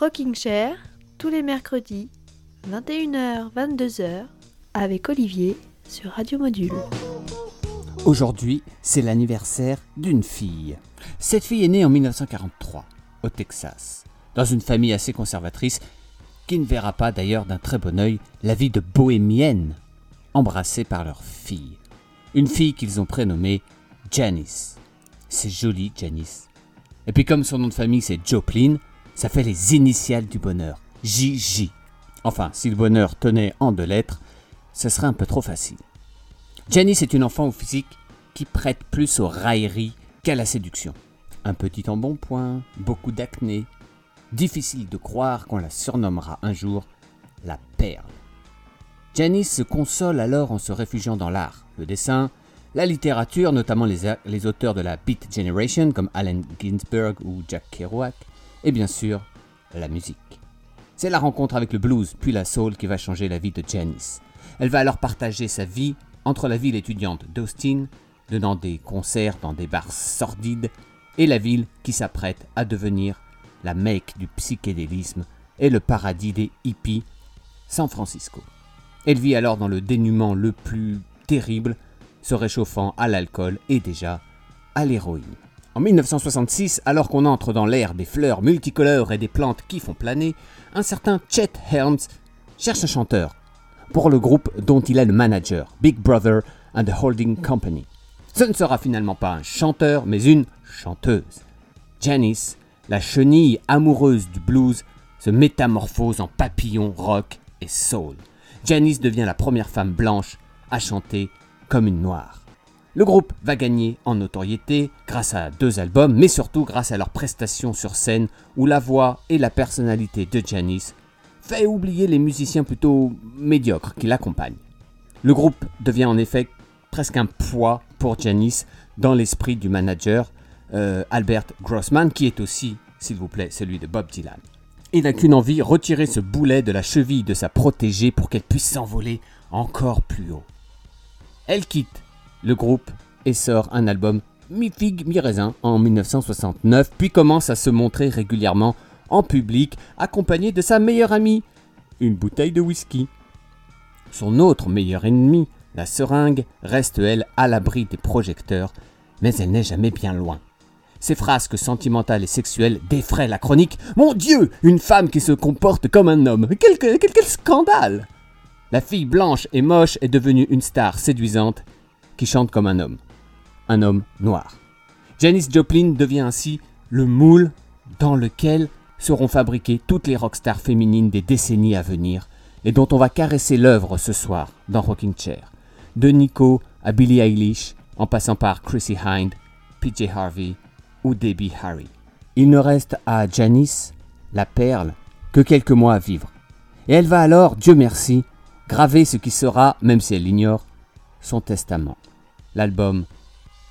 Rocking Chair, tous les mercredis, 21h, 22h, avec Olivier sur Radio Module. Aujourd'hui, c'est l'anniversaire d'une fille. Cette fille est née en 1943, au Texas, dans une famille assez conservatrice qui ne verra pas d'ailleurs d'un très bon œil la vie de bohémienne embrassée par leur fille. Une fille qu'ils ont prénommée Janice. C'est joli, Janice. Et puis comme son nom de famille c'est Joplin, ça fait les initiales du bonheur. JJ. Enfin, si le bonheur tenait en deux lettres, ce serait un peu trop facile. Janice est une enfant au physique qui prête plus aux railleries qu'à la séduction. Un petit embonpoint, beaucoup d'acné. Difficile de croire qu'on la surnommera un jour la perle. Janice se console alors en se réfugiant dans l'art, le dessin, la littérature, notamment les, les, auteurs de la Beat Generation comme Allen Ginsberg ou Jack Kerouac, et bien sûr la musique. C'est la rencontre avec le blues puis la soul qui va changer la vie de Janice. Elle va alors partager sa vie entre la ville étudiante d'Austin, donnant des concerts dans des bars sordides, et la ville qui s'apprête à devenir la Mecque du psychédélisme et le paradis des hippies, San Francisco. Elle vit alors dans le dénuement le plus terrible, se réchauffant à l'alcool et déjà à l'héroïne. En 1966, alors qu'on entre dans l'ère des fleurs multicolores et des plantes qui font planer, un certain Chet Helms cherche un chanteur pour le groupe dont il est le manager, Big Brother and the Holding Company. Ce ne sera finalement pas un chanteur, mais une chanteuse. Janice, la chenille amoureuse du blues, se métamorphose en papillon rock et soul. Janice devient la première femme blanche à chanter comme une noire. Le groupe va gagner en notoriété grâce à deux albums, mais surtout grâce à leurs prestations sur scène où la voix et la personnalité de Janice fait oublier les musiciens plutôt médiocres qui l'accompagnent. Le groupe devient en effet presque un poids pour Janice dans l'esprit du manager euh, Albert Grossman, qui est aussi, s'il vous plaît, celui de Bob Dylan. Il n'a qu'une envie, retirer ce boulet de la cheville de sa protégée pour qu'elle puisse s'envoler encore plus haut. Elle quitte le groupe et sort un album mi-figue, mi-raisin en 1969, puis commence à se montrer régulièrement en public, accompagnée de sa meilleure amie, une bouteille de whisky. Son autre meilleur ennemi, la seringue, reste elle à l'abri des projecteurs, mais elle n'est jamais bien loin. Ses frasques sentimentales et sexuelles défraient la chronique. Mon Dieu, une femme qui se comporte comme un homme. Quel, quel scandale La fille blanche et moche est devenue une star séduisante qui chante comme un homme. Un homme noir. Janis Joplin devient ainsi le moule dans lequel seront fabriquées toutes les rockstars féminines des décennies à venir et dont on va caresser l'œuvre ce soir dans Rocking Chair. De Nico à Billie Eilish, en passant par Chrissy Hind, PJ Harvey ou Debbie Harry. Il ne reste à Janice, la perle, que quelques mois à vivre. Et elle va alors, Dieu merci, graver ce qui sera, même si elle l'ignore, son testament. L'album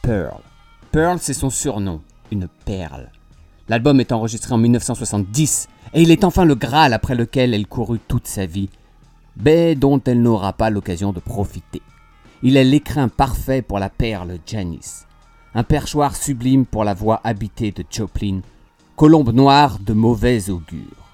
Pearl. Pearl, c'est son surnom, une perle. L'album est enregistré en 1970 et il est enfin le Graal après lequel elle courut toute sa vie, mais dont elle n'aura pas l'occasion de profiter. Il est l'écrin parfait pour la perle Janice, un perchoir sublime pour la voix habitée de Joplin, colombe noire de mauvais augure.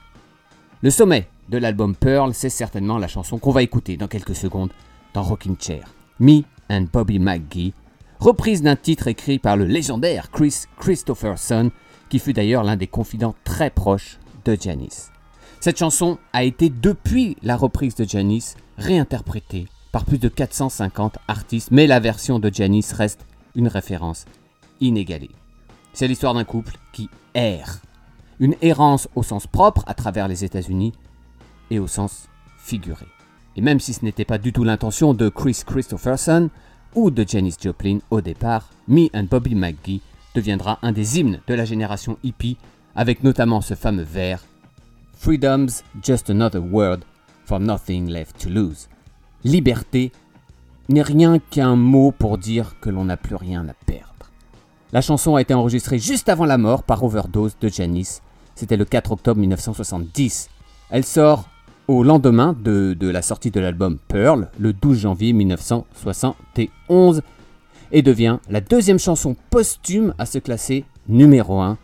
Le sommet de l'album Pearl, c'est certainement la chanson qu'on va écouter dans quelques secondes dans Rocking Chair, Me and Bobby McGee, reprise d'un titre écrit par le légendaire Chris Christopherson qui fut d'ailleurs l'un des confidents très proches de Janice. Cette chanson a été, depuis la reprise de Janice, réinterprétée par plus de 450 artistes, mais la version de Janice reste une référence inégalée. C'est l'histoire d'un couple qui erre. Une errance au sens propre à travers les États-Unis et au sens figuré. Et même si ce n'était pas du tout l'intention de Chris Christopherson ou de Janice Joplin au départ, Me and Bobby McGee deviendra un des hymnes de la génération hippie, avec notamment ce fameux vers Freedom's just another word for nothing left to lose. Liberté n'est rien qu'un mot pour dire que l'on n'a plus rien à perdre. La chanson a été enregistrée juste avant la mort par overdose de Janice. C'était le 4 octobre 1970. Elle sort au lendemain de, la sortie de l'album Pearl, le 12 janvier 1971 et devient la deuxième chanson posthume à se classer numéro 1.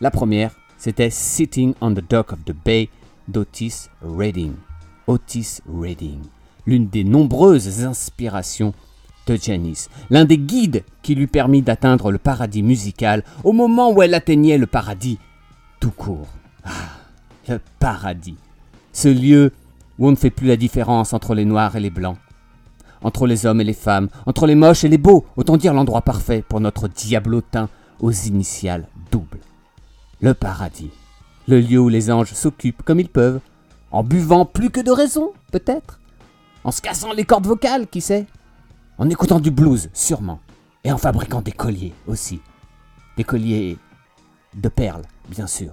La première C'était Sitting on the Dock of the Bay d'Otis Redding. Otis Redding, l'une des nombreuses inspirations de Janice, l'un des guides qui lui permit d'atteindre le paradis musical au moment où elle atteignait le paradis tout court. Ah, le paradis, ce lieu où on ne fait plus la différence entre les noirs et les blancs, entre les hommes et les femmes, entre les moches et les beaux, autant dire l'endroit parfait pour notre diablotin aux initiales doubles. Le paradis, le lieu où les anges s'occupent comme ils peuvent, en buvant plus que de raison, peut-être, en se cassant les cordes vocales, qui sait, en écoutant du blues, sûrement, et en fabriquant des colliers aussi. Des colliers de perles, bien sûr.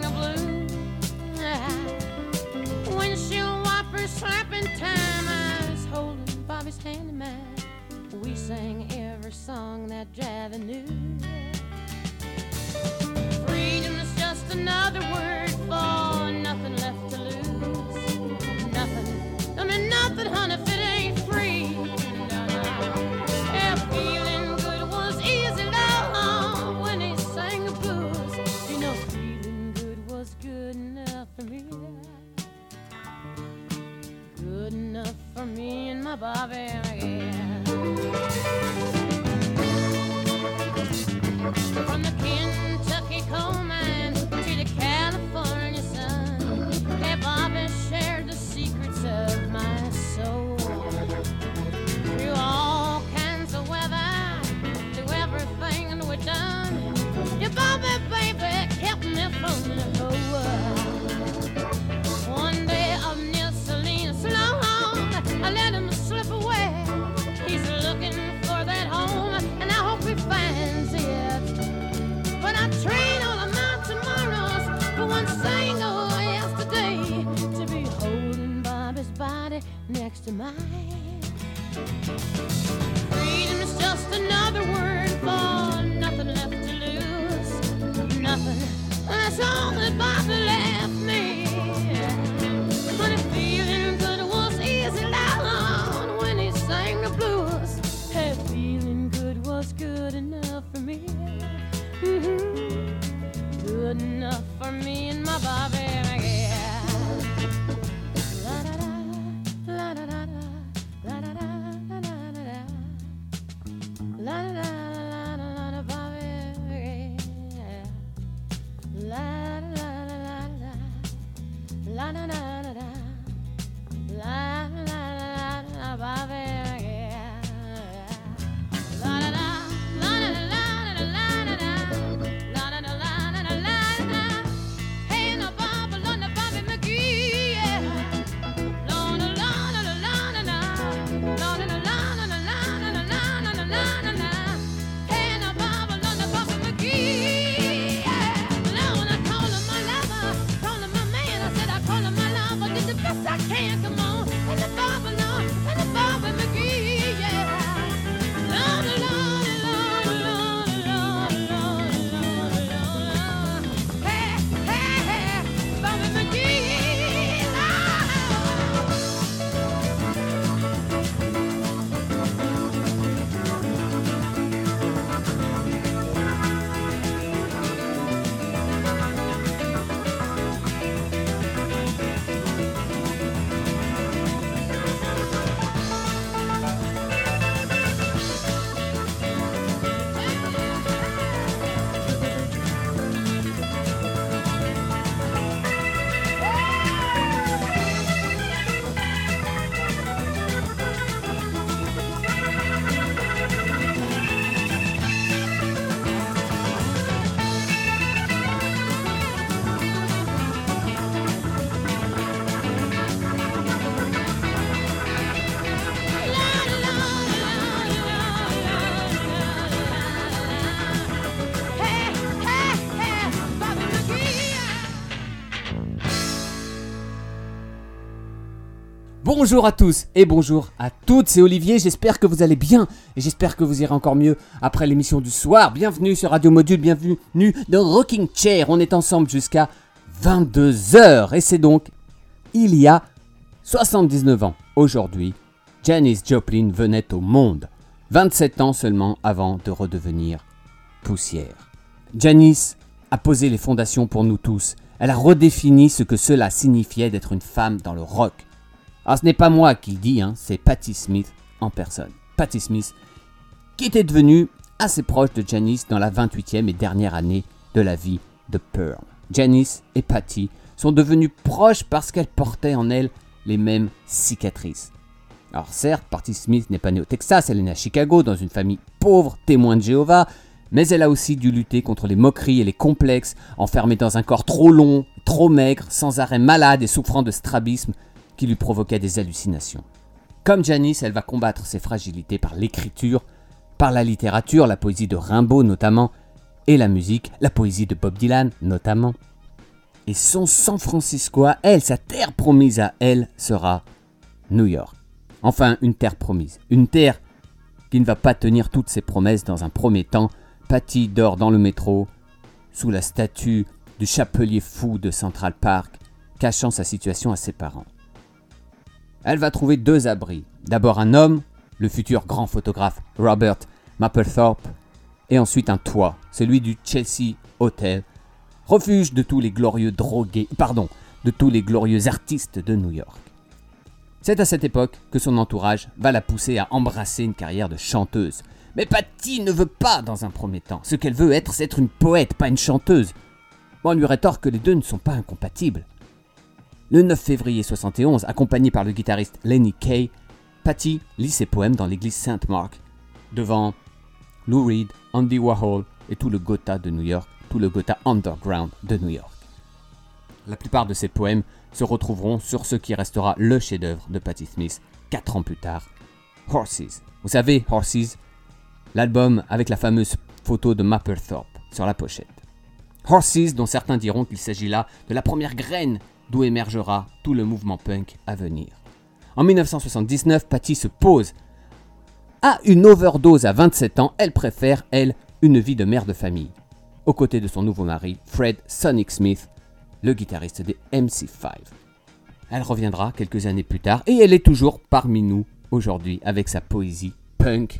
Wipers slapping time. I was holding Bobby's hand in mine. We sang every song that Javi knew. Freedom is just another word for nothing left to lose. Nothing, I mean nothing, honey, bobby Bonjour à tous et bonjour à toutes, c'est Olivier, j'espère que vous allez bien et j'espère que vous irez encore mieux après l'émission du soir. Bienvenue sur Radio Module, bienvenue dans Rocking Chair, on est ensemble jusqu'à 22h et c'est donc il y a 79 ans aujourd'hui, Janis Joplin venait au monde, 27 ans seulement avant de redevenir poussière. Janis a posé les fondations pour nous tous, elle a redéfini ce que cela signifiait d'être une femme dans le rock. Alors ce n'est pas moi qui le dis, hein, c'est Patti Smith en personne. Patti Smith, qui était devenue assez proche de Janice dans la 28e et dernière année de la vie de Pearl. Janice et Patti sont devenues proches parce qu'elles portaient en elles les mêmes cicatrices. Alors certes, Patti Smith n'est pas née au Texas, elle est née à Chicago dans une famille pauvre, témoin de Jéhovah, mais elle a aussi dû lutter contre les moqueries et les complexes, enfermée dans un corps trop long, trop maigre, sans arrêt malade et souffrant de strabisme, qui lui provoquait des hallucinations. Comme Janice, elle va combattre ses fragilités par l'écriture, par la littérature, la poésie de Rimbaud notamment, et la musique, la poésie de Bob Dylan notamment. Et son San Francisco elle, sa terre promise à elle, sera New York. Enfin, une terre promise. Une terre qui ne va pas tenir toutes ses promesses dans un premier temps. Patty dort dans le métro, sous la statue du chapelier fou de Central Park, cachant sa situation à ses parents elle va trouver deux abris. D'abord un homme, le futur grand photographe Robert Mapplethorpe, et ensuite un toit, celui du Chelsea Hotel, refuge de tous les glorieux drogués, pardon, de tous les glorieux artistes de New York. C'est à cette époque que son entourage va la pousser à embrasser une carrière de chanteuse. Mais Patty ne veut pas dans un premier temps. Ce qu'elle veut être, c'est être une poète, pas une chanteuse. On lui rétorque que les deux ne sont pas incompatibles. Le 9 février 71, accompagné par le guitariste Lenny Kay, Patty lit ses poèmes dans l'église Saint-Mark, devant Lou Reed, Andy Warhol et tout le Gotha de New York, tout le Gotha underground de New York. La plupart de ses poèmes se retrouveront sur ce qui restera le chef-d'œuvre de Patti Smith quatre ans plus tard, Horses. Vous savez, Horses, l'album avec la fameuse photo de Mapplethorpe sur la pochette. Horses, dont certains diront qu'il s'agit là de la première graine d'où émergera tout le mouvement punk à venir. En 1979, Patty se pose. À une overdose à 27 ans, elle préfère, elle, une vie de mère de famille, aux côtés de son nouveau mari, Fred Sonic Smith, le guitariste des MC5. Elle reviendra quelques années plus tard et elle est toujours parmi nous aujourd'hui avec sa poésie punk.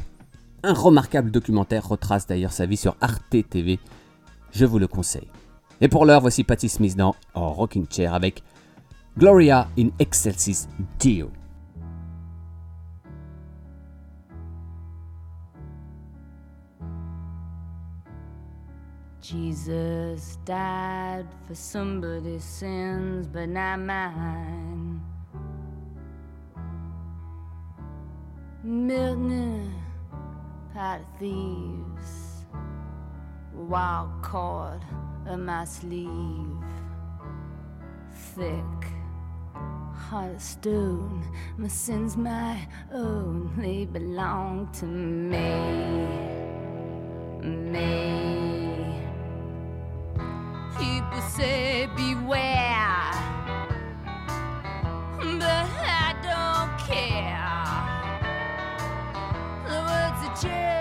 Un remarquable documentaire retrace d'ailleurs sa vie sur Arte TV. Je vous le conseille. Et pour l'heure, voici Patti Smith dans en Rocking Chair avec Gloria in Excelsis Dio. Jesus died for somebody's sins, but not mine. Milton, pot of thieves, wild cord of my sleeve, thick, heart of stone. My sins, my own, they belong to me, me. People say beware, but I don't care. The words are just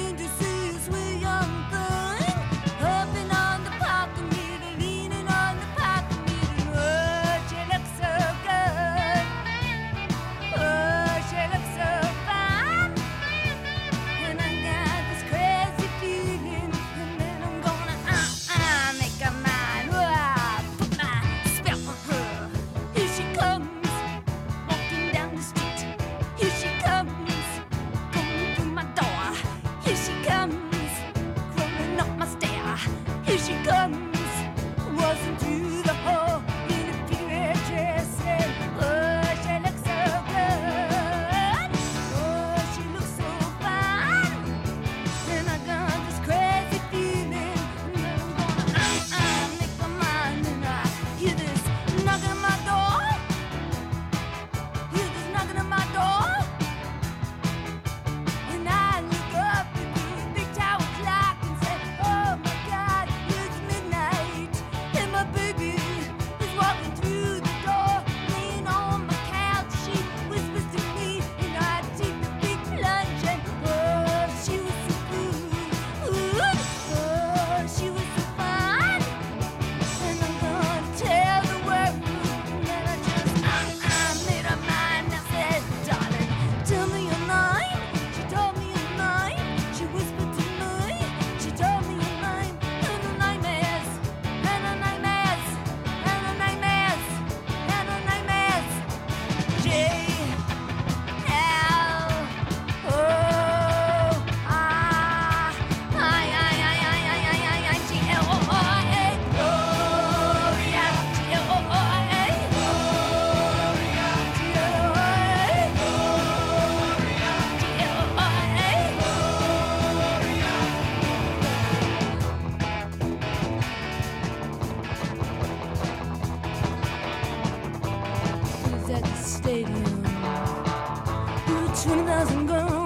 stadium 20,000 girls.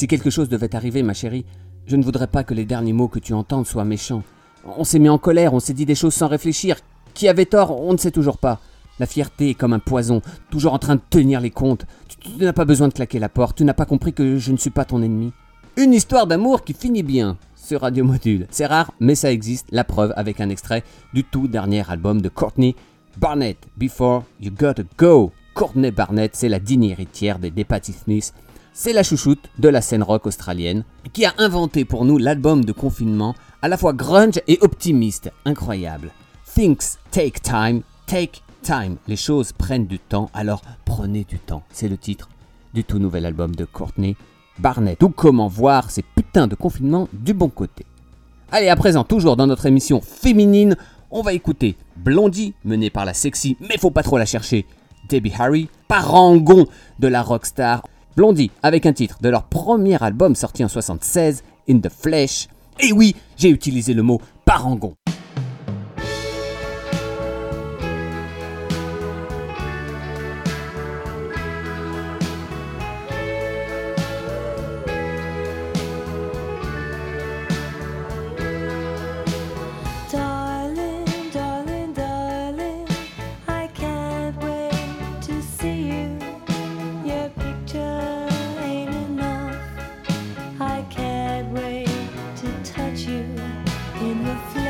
Si quelque chose devait arriver, ma chérie, je ne voudrais pas que les derniers mots que tu entendes soient méchants. On s'est mis en colère, on s'est dit des choses sans réfléchir. Qui avait tort, on ne sait toujours pas. La fierté est comme un poison, toujours en train de tenir les comptes. Tu, n'as pas besoin de claquer la porte, tu n'as pas compris que je ne suis pas ton ennemi. Une histoire d'amour qui finit bien sur Radio Module. C'est rare, mais ça existe. La preuve avec un extrait du tout dernier album de Courtney Barnett, Before You Gotta Go. Courtney Barnett, c'est la digne héritière des Patti. C'est la chouchoute de la scène rock australienne qui a inventé pour nous l'album de confinement à la fois grunge et optimiste. Incroyable. Things take time, take time. Les choses prennent du temps, alors prenez du temps. C'est le titre du tout nouvel album de Courtney Barnett. Ou comment voir ces putains de confinements du bon côté. Allez, à présent, toujours dans notre émission féminine, on va écouter Blondie, menée par la sexy, mais faut pas trop la chercher, Debbie Harry, parangon de la rockstar. Blondie, avec un titre de leur premier album sorti en 76, In the Flesh. Et oui, j'ai utilisé le mot parangon. In the flesh.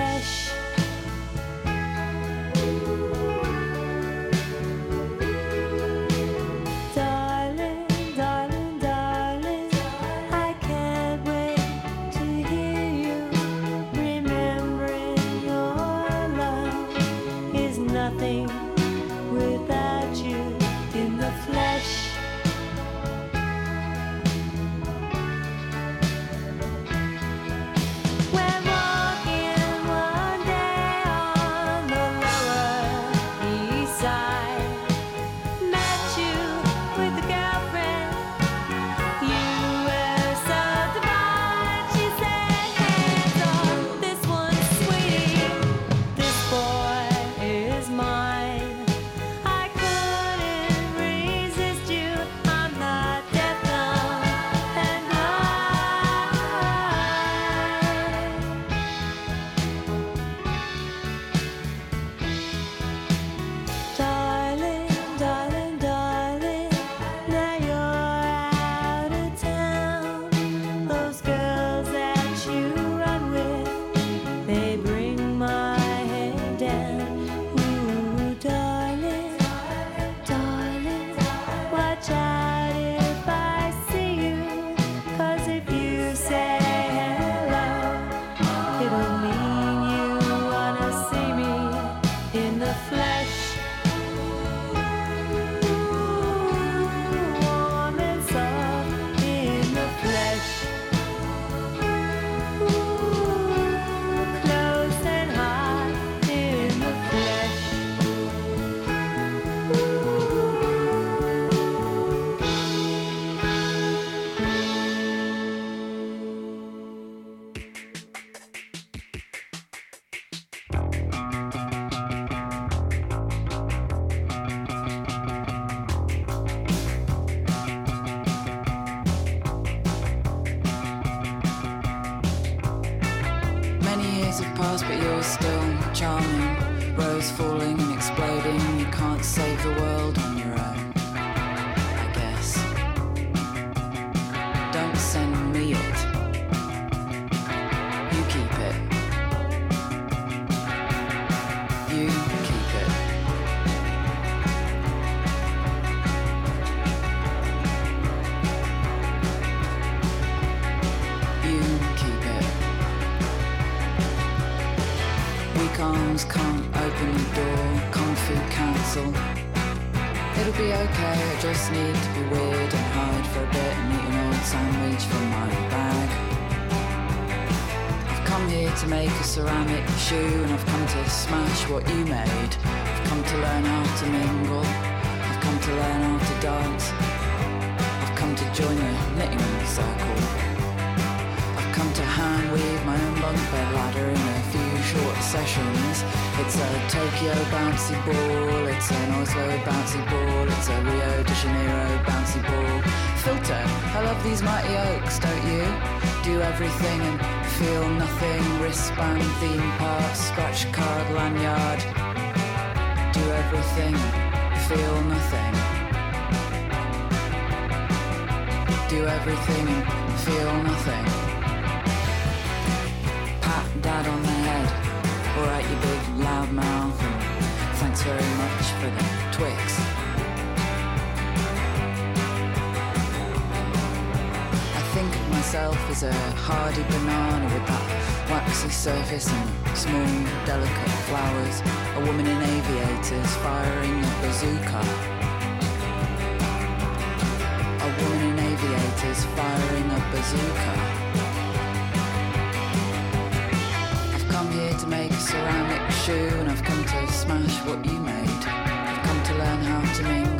Ceramic shoe and I've come to smash what you made. I've come to learn how to mingle, I've come to learn how to dance. I've come to join a knitting circle. I've come to hand weave my own bunk bed ladder in a few short sessions. It's a Tokyo bouncy ball, it's an Oslo bouncy ball, it's a Rio de Janeiro bouncy ball. Filter I love these mighty oaks, don't you? Do everything and feel nothing. Wristband, theme park, scratch card, lanyard. Do everything, feel nothing. Do everything and feel nothing. As a hardy banana with that waxy surface and small, delicate flowers. A woman in aviators firing a bazooka. A woman in aviators firing a bazooka. I've come here to make a ceramic shoe and I've come to smash what you made. I've come to learn how to mingle.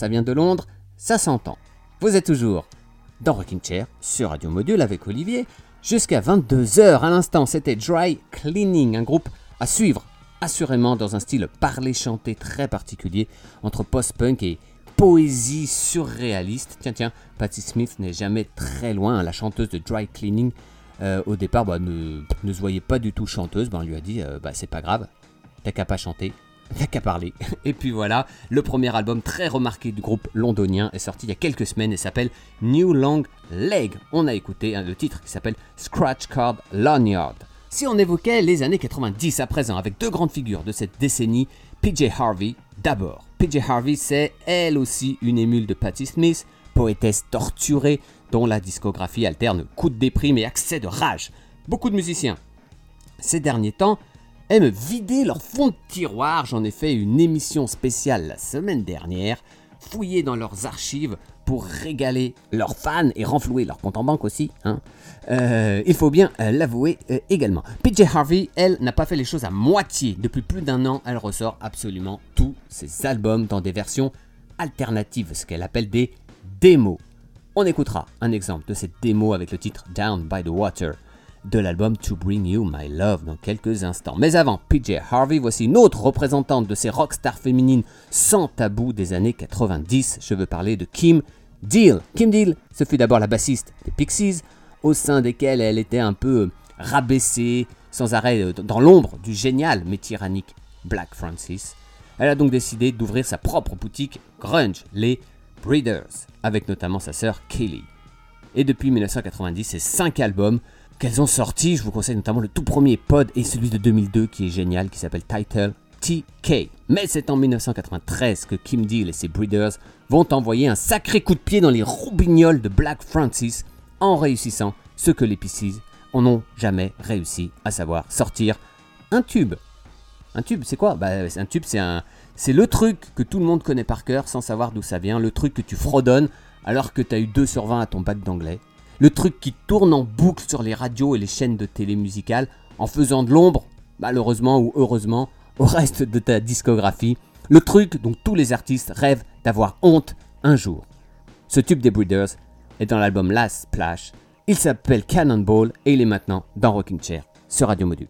Ça vient de Londres, ça s'entend. Vous êtes toujours dans Rocking Chair sur Radio Module avec Olivier jusqu'à 22h. À l'instant, c'était Dry Cleaning, un groupe à suivre assurément dans un style parlé-chanté très particulier entre post-punk et poésie surréaliste. Tiens, tiens, Patti Smith n'est jamais très loin, la chanteuse de Dry Cleaning. euh, au départ, bah, ne, se voyait pas du tout chanteuse. Bah, on lui a dit, euh, bah, c'est pas grave, t'as qu'à pas chanter. T'as qu'à parler. Et puis voilà, le premier album très remarqué du groupe londonien est sorti il y a quelques semaines et s'appelle New Long Leg. On a écouté hein, le titre qui s'appelle Scratch Card Lanyard. Si on évoquait les années 90 à présent avec deux grandes figures de cette décennie, PJ Harvey d'abord. PJ Harvey c'est elle aussi une émule de Patti Smith, poétesse torturée dont la discographie alterne coups de déprime et accès de rage. Beaucoup de musiciens ces derniers temps aiment vider leur fond de tiroir. J'en ai fait une émission spéciale la semaine dernière, fouiller dans leurs archives pour régaler leurs fans et renflouer leur compte en banque aussi. hein. Euh, il faut bien euh, l'avouer euh, également. PJ Harvey, elle, n'a pas fait les choses à moitié. Depuis plus d'un an, elle ressort absolument tous ses albums dans des versions alternatives, ce qu'elle appelle des démos. On écoutera un exemple de cette démo avec le titre Down by the Water de l'album To Bring You My Love dans quelques instants. Mais avant PJ Harvey, voici une autre représentante de ces rockstars féminines sans tabou des années 90. Je veux parler de Kim Deal. Kim Deal, ce fut d'abord la bassiste des Pixies, au sein desquelles elle était un peu rabaissée, sans arrêt euh, dans l'ombre du génial mais tyrannique Black Francis. Elle a donc décidé d'ouvrir sa propre boutique grunge, les Breeders, avec notamment sa sœur Kelly. Et depuis 1990, c'est 5 albums qu'elles ont sortis. Je vous conseille notamment le tout premier pod et celui de 2002 qui est génial, qui s'appelle Title TK. Mais c'est en 1993 que Kim Deal et ses Breeders vont envoyer un sacré coup de pied dans les roubignoles de Black Francis en réussissant ce que les Pixies en ont jamais réussi, à savoir sortir un tube. Un tube, c'est quoi? Bah, Un tube, c'est c'est le truc que tout le monde connaît par cœur sans savoir d'où ça vient, le truc que tu fredonnes alors que tu as eu 2 sur 20 à ton bac d'anglais. Le truc qui tourne en boucle sur les radios et les chaînes de télé musicales en faisant de l'ombre, malheureusement ou heureusement, au reste de ta discographie. Le truc dont tous les artistes rêvent d'avoir honte un jour. Ce tube des Breeders est dans l'album Last Splash. Il s'appelle Cannonball et il est maintenant dans Rocking Chair sur Radio Module.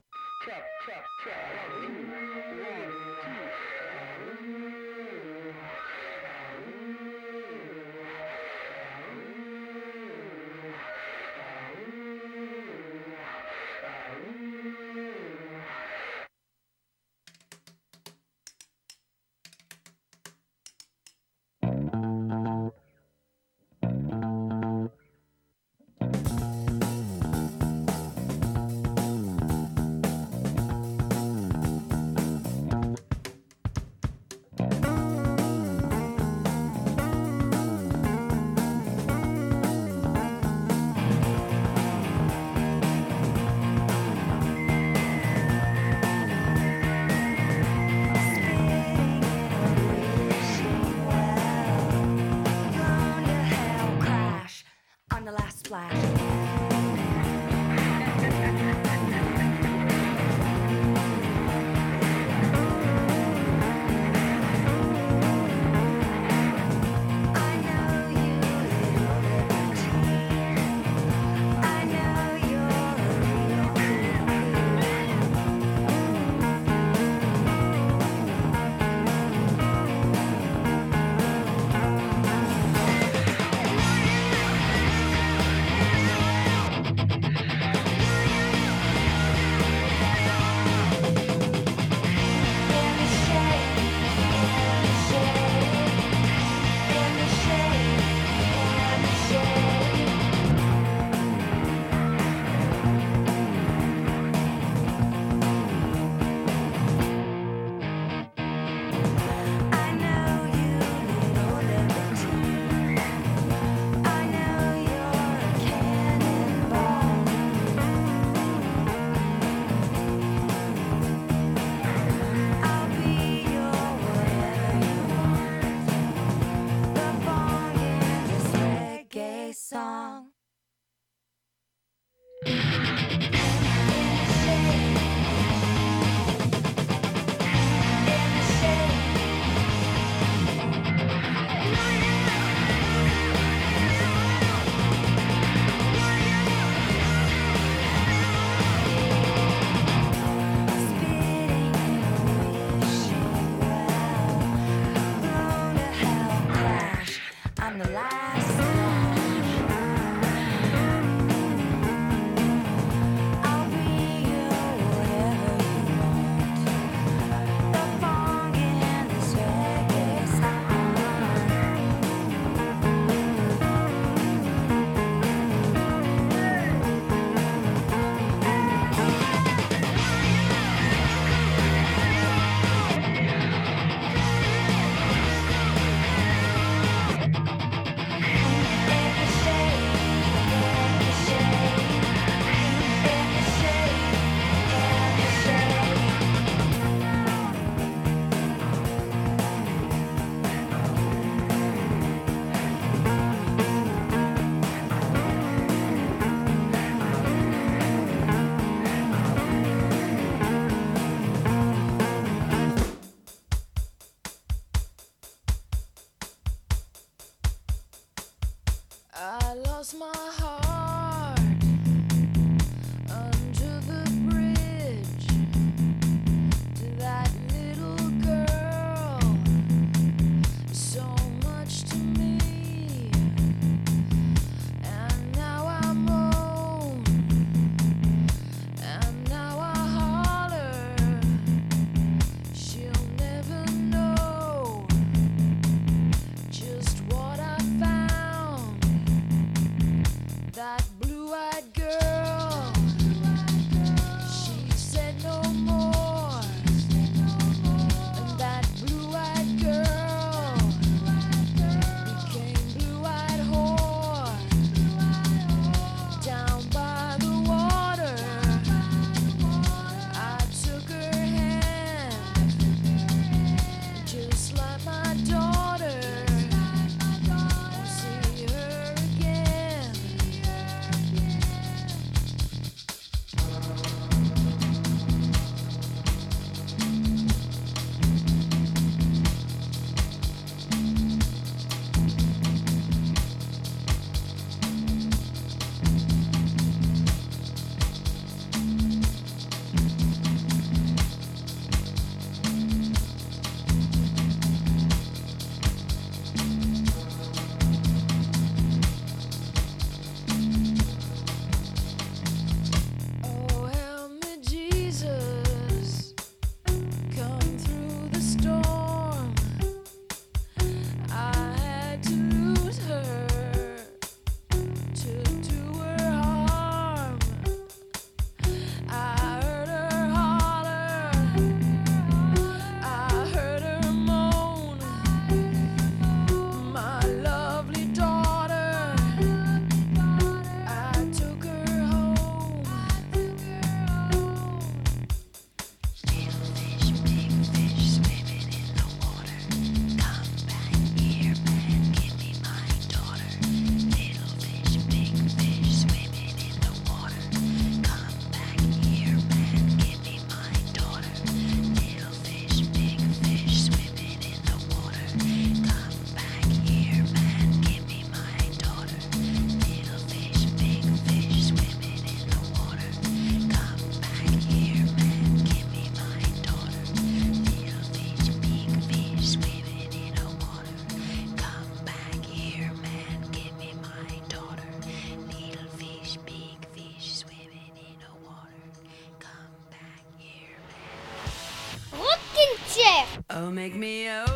Make me over.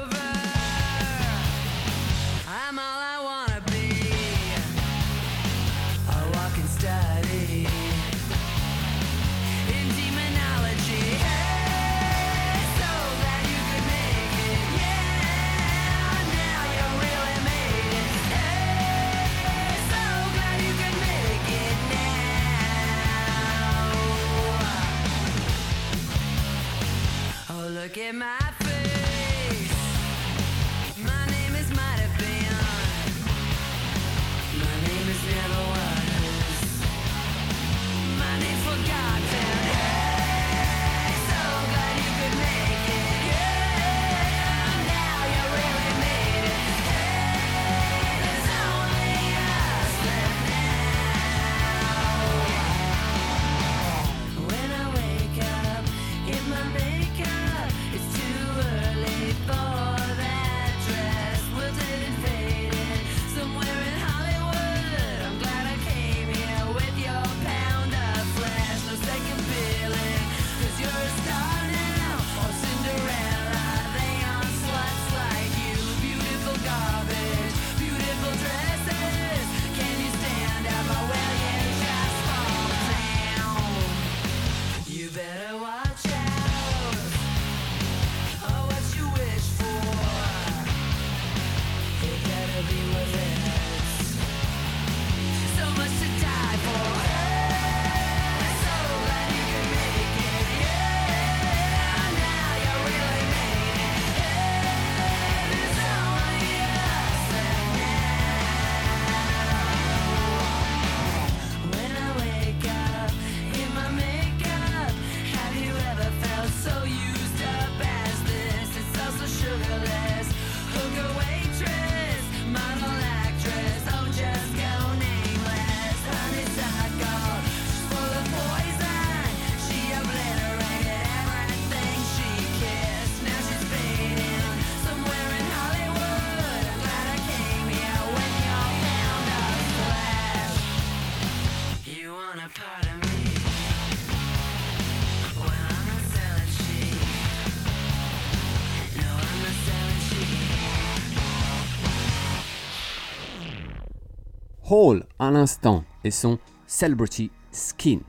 Hall, à l'instant, et son Celebrity Skin.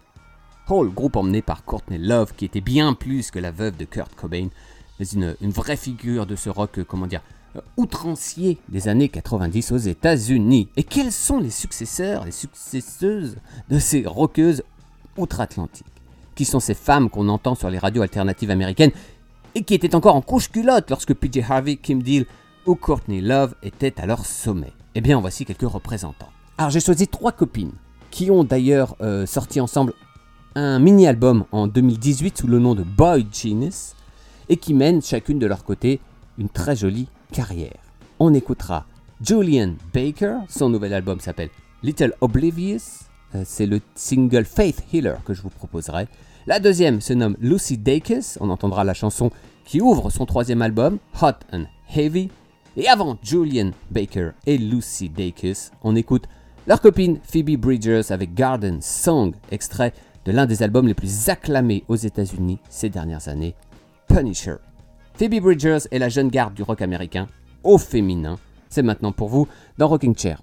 Hall, groupe emmené par Courtney Love, qui était bien plus que la veuve de Kurt Cobain, mais une, vraie figure de ce rock, euh, comment dire, euh, outrancier des années 90 aux États-Unis. Et quels sont les successeurs, les successeuses de ces rockeuses outre-Atlantique Qui sont ces femmes qu'on entend sur les radios alternatives américaines et qui étaient encore en couche-culotte lorsque PJ Harvey, Kim Deal ou Courtney Love étaient à leur sommet? Eh bien, voici quelques représentants. Alors, j'ai choisi trois copines qui ont d'ailleurs euh, sorti ensemble un mini-album en 2018 sous le nom de Boy Genius et qui mènent chacune de leur côté une très jolie carrière. On écoutera Julian Baker, son nouvel album s'appelle Little Oblivious, euh, c'est le single Faith Healer que je vous proposerai. La deuxième se nomme Lucy Dacus, on entendra la chanson qui ouvre son troisième album, Hot and Heavy. Et avant Julian Baker et Lucy Dacus, on écoute leur copine Phoebe Bridgers avec Garden Song, extrait de l'un des albums les plus acclamés aux États-Unis ces dernières années, Punisher. Phoebe Bridgers est la jeune garde du rock américain, au féminin. C'est maintenant pour vous dans Rocking Chair.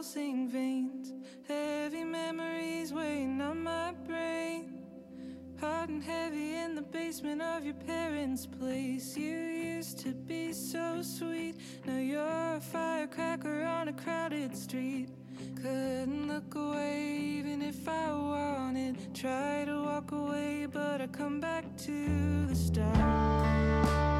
pulsing veins, heavy memories weighing on my brain. Hot and heavy in the basement of your parents' place. You used to be so sweet. Now you're a firecracker on a crowded street. Couldn't look away even if I wanted. Try to walk away, but I come back to the start.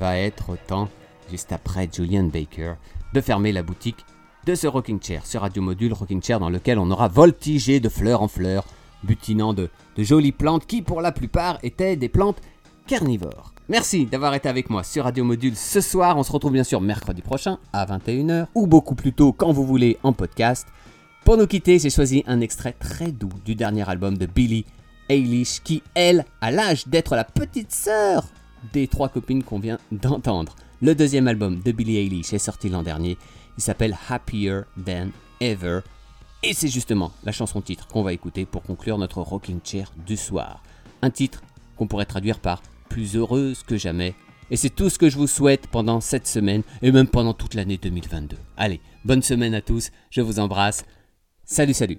Va être temps, juste après Julian Baker, de fermer la boutique de ce rocking chair, ce radio module rocking chair dans lequel on aura voltigé de fleur en fleur, butinant de, de jolies plantes qui, pour la plupart, étaient des plantes carnivores. Merci d'avoir été avec moi sur Radio Module ce soir. On se retrouve bien sûr mercredi prochain à 21h ou beaucoup plus tôt quand vous voulez en podcast. Pour nous quitter, j'ai choisi un extrait très doux du dernier album de Billie Eilish qui, elle, a l'âge d'être la petite sœur des trois copines qu'on vient d'entendre. Le deuxième album de Billie Eilish est sorti l'an dernier. Il s'appelle Happier Than Ever. Et c'est justement la chanson titre qu'on va écouter pour conclure notre rocking chair du soir. Un titre qu'on pourrait traduire par plus heureuse que jamais. Et c'est tout ce que je vous souhaite pendant cette semaine et même pendant toute l'année 2022. Allez, bonne semaine à tous, je vous embrasse. Salut, salut.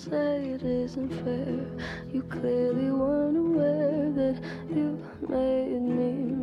say it isn't fair. You clearly weren't aware that you made me